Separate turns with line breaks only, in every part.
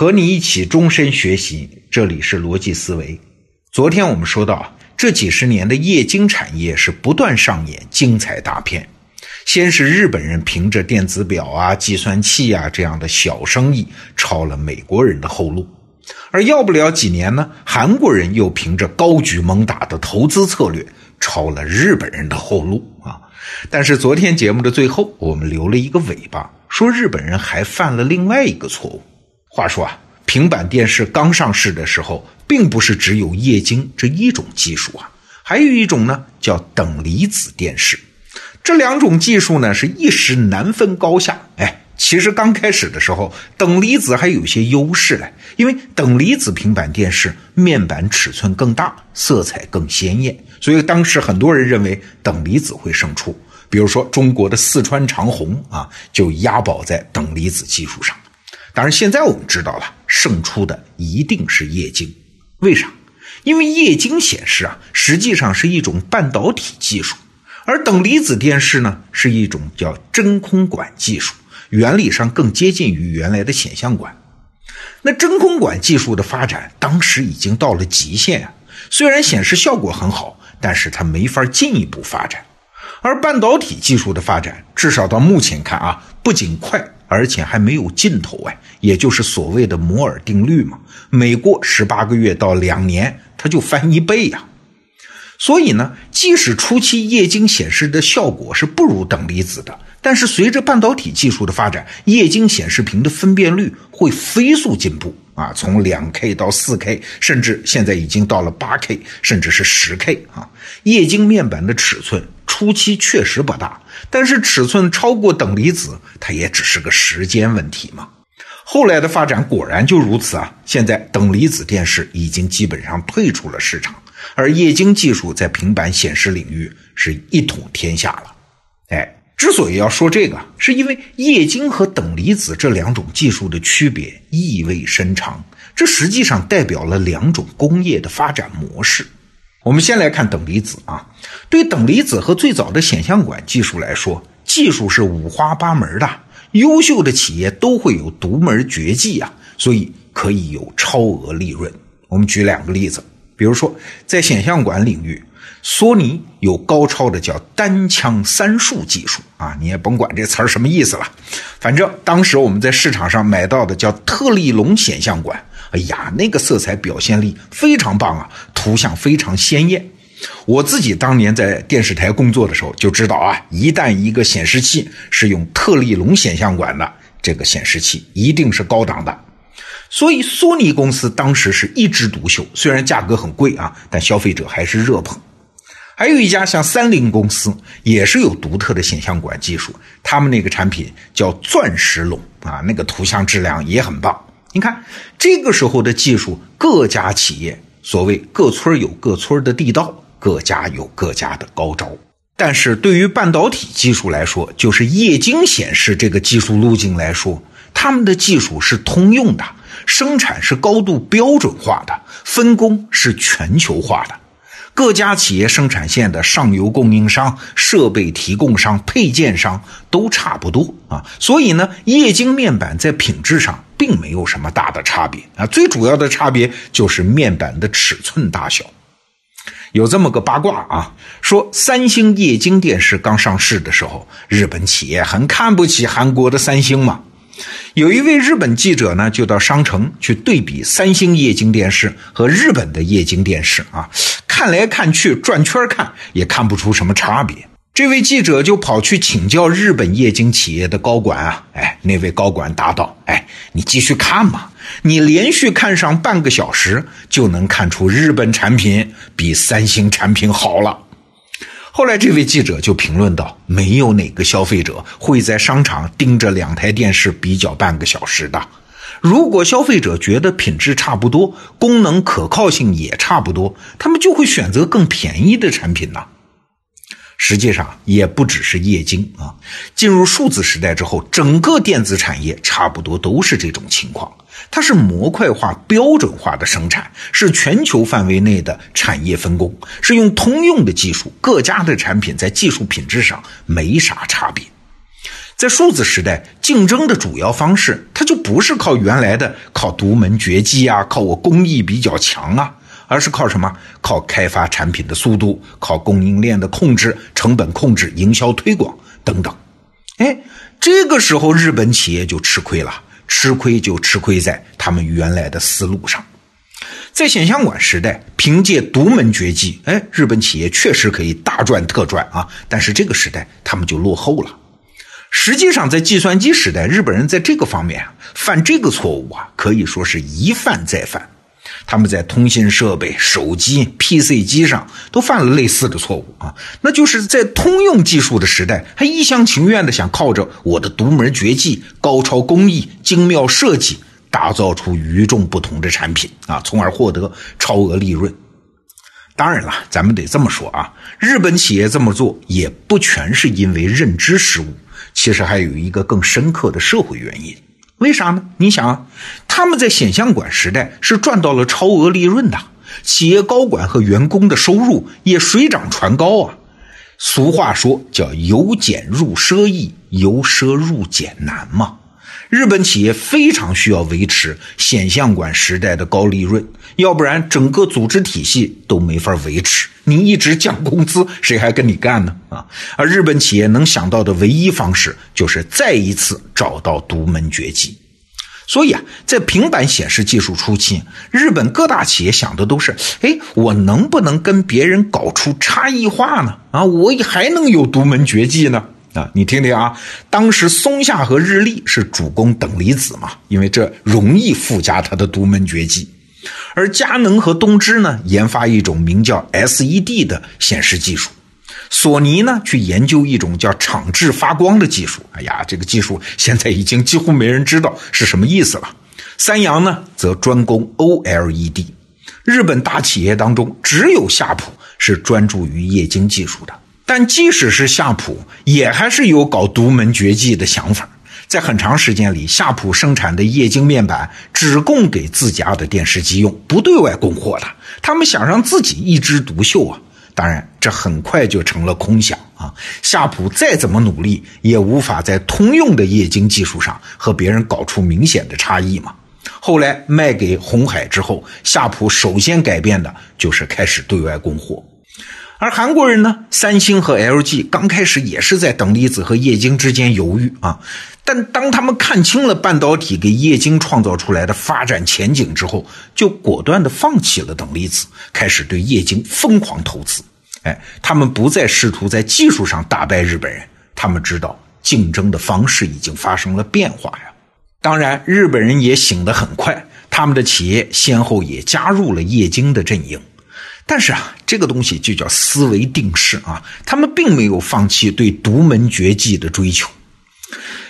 和你一起终身学习，这里是逻辑思维。昨天我们说到啊，这几十年的液晶产业是不断上演精彩大片。先是日本人凭着电子表啊、计算器啊这样的小生意抄了美国人的后路，而要不了几年呢，韩国人又凭着高举猛打的投资策略抄了日本人的后路啊。但是昨天节目的最后，我们留了一个尾巴，说日本人还犯了另外一个错误。话说啊，平板电视刚上市的时候，并不是只有液晶这一种技术啊，还有一种呢叫等离子电视。这两种技术呢是一时难分高下。哎，其实刚开始的时候，等离子还有些优势嘞，因为等离子平板电视面板尺寸更大，色彩更鲜艳，所以当时很多人认为等离子会胜出。比如说中国的四川长虹啊，就押宝在等离子技术上。当然，现在我们知道了，胜出的一定是液晶。为啥？因为液晶显示啊，实际上是一种半导体技术，而等离子电视呢，是一种叫真空管技术，原理上更接近于原来的显像管。那真空管技术的发展，当时已经到了极限啊。虽然显示效果很好，但是它没法进一步发展。而半导体技术的发展，至少到目前看啊，不仅快。而且还没有尽头哎，也就是所谓的摩尔定律嘛。每过十八个月到两年，它就翻一倍呀。所以呢，即使初期液晶显示的效果是不如等离子的，但是随着半导体技术的发展，液晶显示屏的分辨率会飞速进步啊，从两 K 到四 K，甚至现在已经到了八 K，甚至是十 K 啊。液晶面板的尺寸初期确实不大。但是尺寸超过等离子，它也只是个时间问题嘛。后来的发展果然就如此啊！现在等离子电视已经基本上退出了市场，而液晶技术在平板显示领域是一统天下了。哎，之所以要说这个，是因为液晶和等离子这两种技术的区别意味深长，这实际上代表了两种工业的发展模式。我们先来看等离子啊，对等离子和最早的显像管技术来说，技术是五花八门的，优秀的企业都会有独门绝技啊，所以可以有超额利润。我们举两个例子，比如说在显像管领域，索尼有高超的叫单枪三束技术啊，你也甭管这词儿什么意思了，反正当时我们在市场上买到的叫特立龙显像管。哎呀，那个色彩表现力非常棒啊，图像非常鲜艳。我自己当年在电视台工作的时候就知道啊，一旦一个显示器是用特立龙显像管的，这个显示器一定是高档的。所以索尼公司当时是一枝独秀，虽然价格很贵啊，但消费者还是热捧。还有一家像三菱公司，也是有独特的显像管技术，他们那个产品叫钻石龙啊，那个图像质量也很棒。你看，这个时候的技术，各家企业所谓各村有各村的地道，各家有各家的高招。但是对于半导体技术来说，就是液晶显示这个技术路径来说，他们的技术是通用的，生产是高度标准化的，分工是全球化的。各家企业生产线的上游供应商、设备提供商、配件商都差不多啊，所以呢，液晶面板在品质上并没有什么大的差别啊。最主要的差别就是面板的尺寸大小。有这么个八卦啊，说三星液晶电视刚上市的时候，日本企业很看不起韩国的三星嘛。有一位日本记者呢，就到商城去对比三星液晶电视和日本的液晶电视啊。看来看去转圈看也看不出什么差别。这位记者就跑去请教日本液晶企业的高管啊，哎，那位高管答道：“哎，你继续看嘛，你连续看上半个小时，就能看出日本产品比三星产品好了。”后来这位记者就评论道：“没有哪个消费者会在商场盯着两台电视比较半个小时的。”如果消费者觉得品质差不多，功能可靠性也差不多，他们就会选择更便宜的产品呢。实际上也不只是液晶啊，进入数字时代之后，整个电子产业差不多都是这种情况。它是模块化、标准化的生产，是全球范围内的产业分工，是用通用的技术，各家的产品在技术品质上没啥差别。在数字时代，竞争的主要方式，它就不是靠原来的靠独门绝技啊，靠我工艺比较强啊，而是靠什么？靠开发产品的速度，靠供应链的控制、成本控制、营销推广等等。哎，这个时候日本企业就吃亏了，吃亏就吃亏在他们原来的思路上。在显像管时代，凭借独门绝技，哎，日本企业确实可以大赚特赚啊。但是这个时代，他们就落后了。实际上，在计算机时代，日本人在这个方面啊，犯这个错误啊，可以说是一犯再犯。他们在通信设备、手机、PC 机上都犯了类似的错误啊，那就是在通用技术的时代，还一厢情愿的想靠着我的独门绝技、高超工艺、精妙设计，打造出与众不同的产品啊，从而获得超额利润。当然了，咱们得这么说啊，日本企业这么做也不全是因为认知失误。其实还有一个更深刻的社会原因，为啥呢？你想啊，他们在显像管时代是赚到了超额利润的，企业高管和员工的收入也水涨船高啊。俗话说叫“由俭入奢易，由奢入俭难”嘛。日本企业非常需要维持显像管时代的高利润，要不然整个组织体系都没法维持。你一直降工资，谁还跟你干呢？啊！而日本企业能想到的唯一方式，就是再一次找到独门绝技。所以啊，在平板显示技术初期，日本各大企业想的都是：哎，我能不能跟别人搞出差异化呢？啊，我还能有独门绝技呢？啊，你听听啊，当时松下和日立是主攻等离子嘛，因为这容易附加它的独门绝技。而佳能和东芝呢，研发一种名叫 SED 的显示技术；索尼呢，去研究一种叫场质发光的技术。哎呀，这个技术现在已经几乎没人知道是什么意思了。三洋呢，则专攻 OLED。日本大企业当中，只有夏普是专注于液晶技术的。但即使是夏普，也还是有搞独门绝技的想法。在很长时间里，夏普生产的液晶面板只供给自家的电视机用，不对外供货的。他们想让自己一枝独秀啊！当然，这很快就成了空想啊！夏普再怎么努力，也无法在通用的液晶技术上和别人搞出明显的差异嘛。后来卖给红海之后，夏普首先改变的就是开始对外供货。而韩国人呢，三星和 LG 刚开始也是在等离子和液晶之间犹豫啊，但当他们看清了半导体给液晶创造出来的发展前景之后，就果断的放弃了等离子，开始对液晶疯狂投资。哎，他们不再试图在技术上打败日本人，他们知道竞争的方式已经发生了变化呀。当然，日本人也醒得很快，他们的企业先后也加入了液晶的阵营。但是啊，这个东西就叫思维定式啊，他们并没有放弃对独门绝技的追求。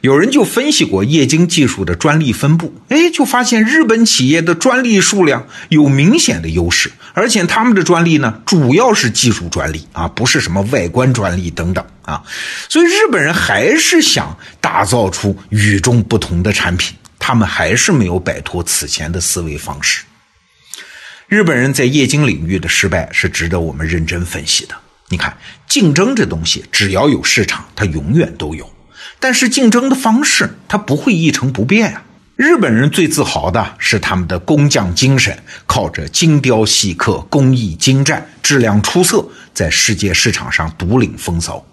有人就分析过液晶技术的专利分布，哎，就发现日本企业的专利数量有明显的优势，而且他们的专利呢，主要是技术专利啊，不是什么外观专利等等啊。所以日本人还是想打造出与众不同的产品，他们还是没有摆脱此前的思维方式。日本人在液晶领域的失败是值得我们认真分析的。你看，竞争这东西，只要有市场，它永远都有。但是竞争的方式，它不会一成不变啊。日本人最自豪的是他们的工匠精神，靠着精雕细刻、工艺精湛、质量出色，在世界市场上独领风骚。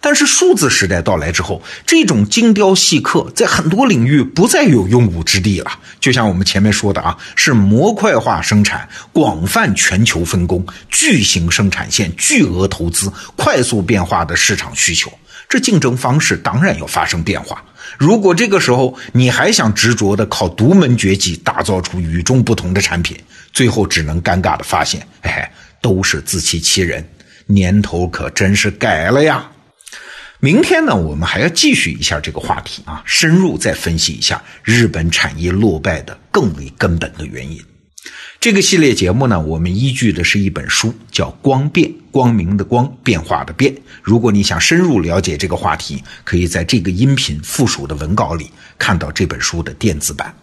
但是数字时代到来之后，这种精雕细刻在很多领域不再有用武之地了。就像我们前面说的啊，是模块化生产、广泛全球分工、巨型生产线、巨额投资、快速变化的市场需求，这竞争方式当然要发生变化。如果这个时候你还想执着的靠独门绝技打造出与众不同的产品，最后只能尴尬的发现，哎，都是自欺欺人，年头可真是改了呀。明天呢，我们还要继续一下这个话题啊，深入再分析一下日本产业落败的更为根本的原因。这个系列节目呢，我们依据的是一本书，叫《光变》，光明的光，变化的变。如果你想深入了解这个话题，可以在这个音频附属的文稿里看到这本书的电子版。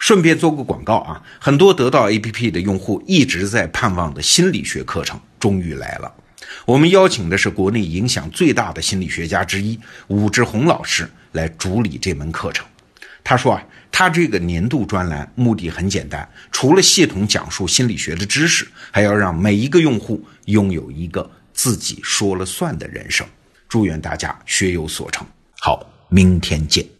顺便做个广告啊，很多得到 APP 的用户一直在盼望的心理学课程终于来了。我们邀请的是国内影响最大的心理学家之一武志红老师来主理这门课程。他说啊，他这个年度专栏目的很简单，除了系统讲述心理学的知识，还要让每一个用户拥有一个自己说了算的人生。祝愿大家学有所成。好，明天见。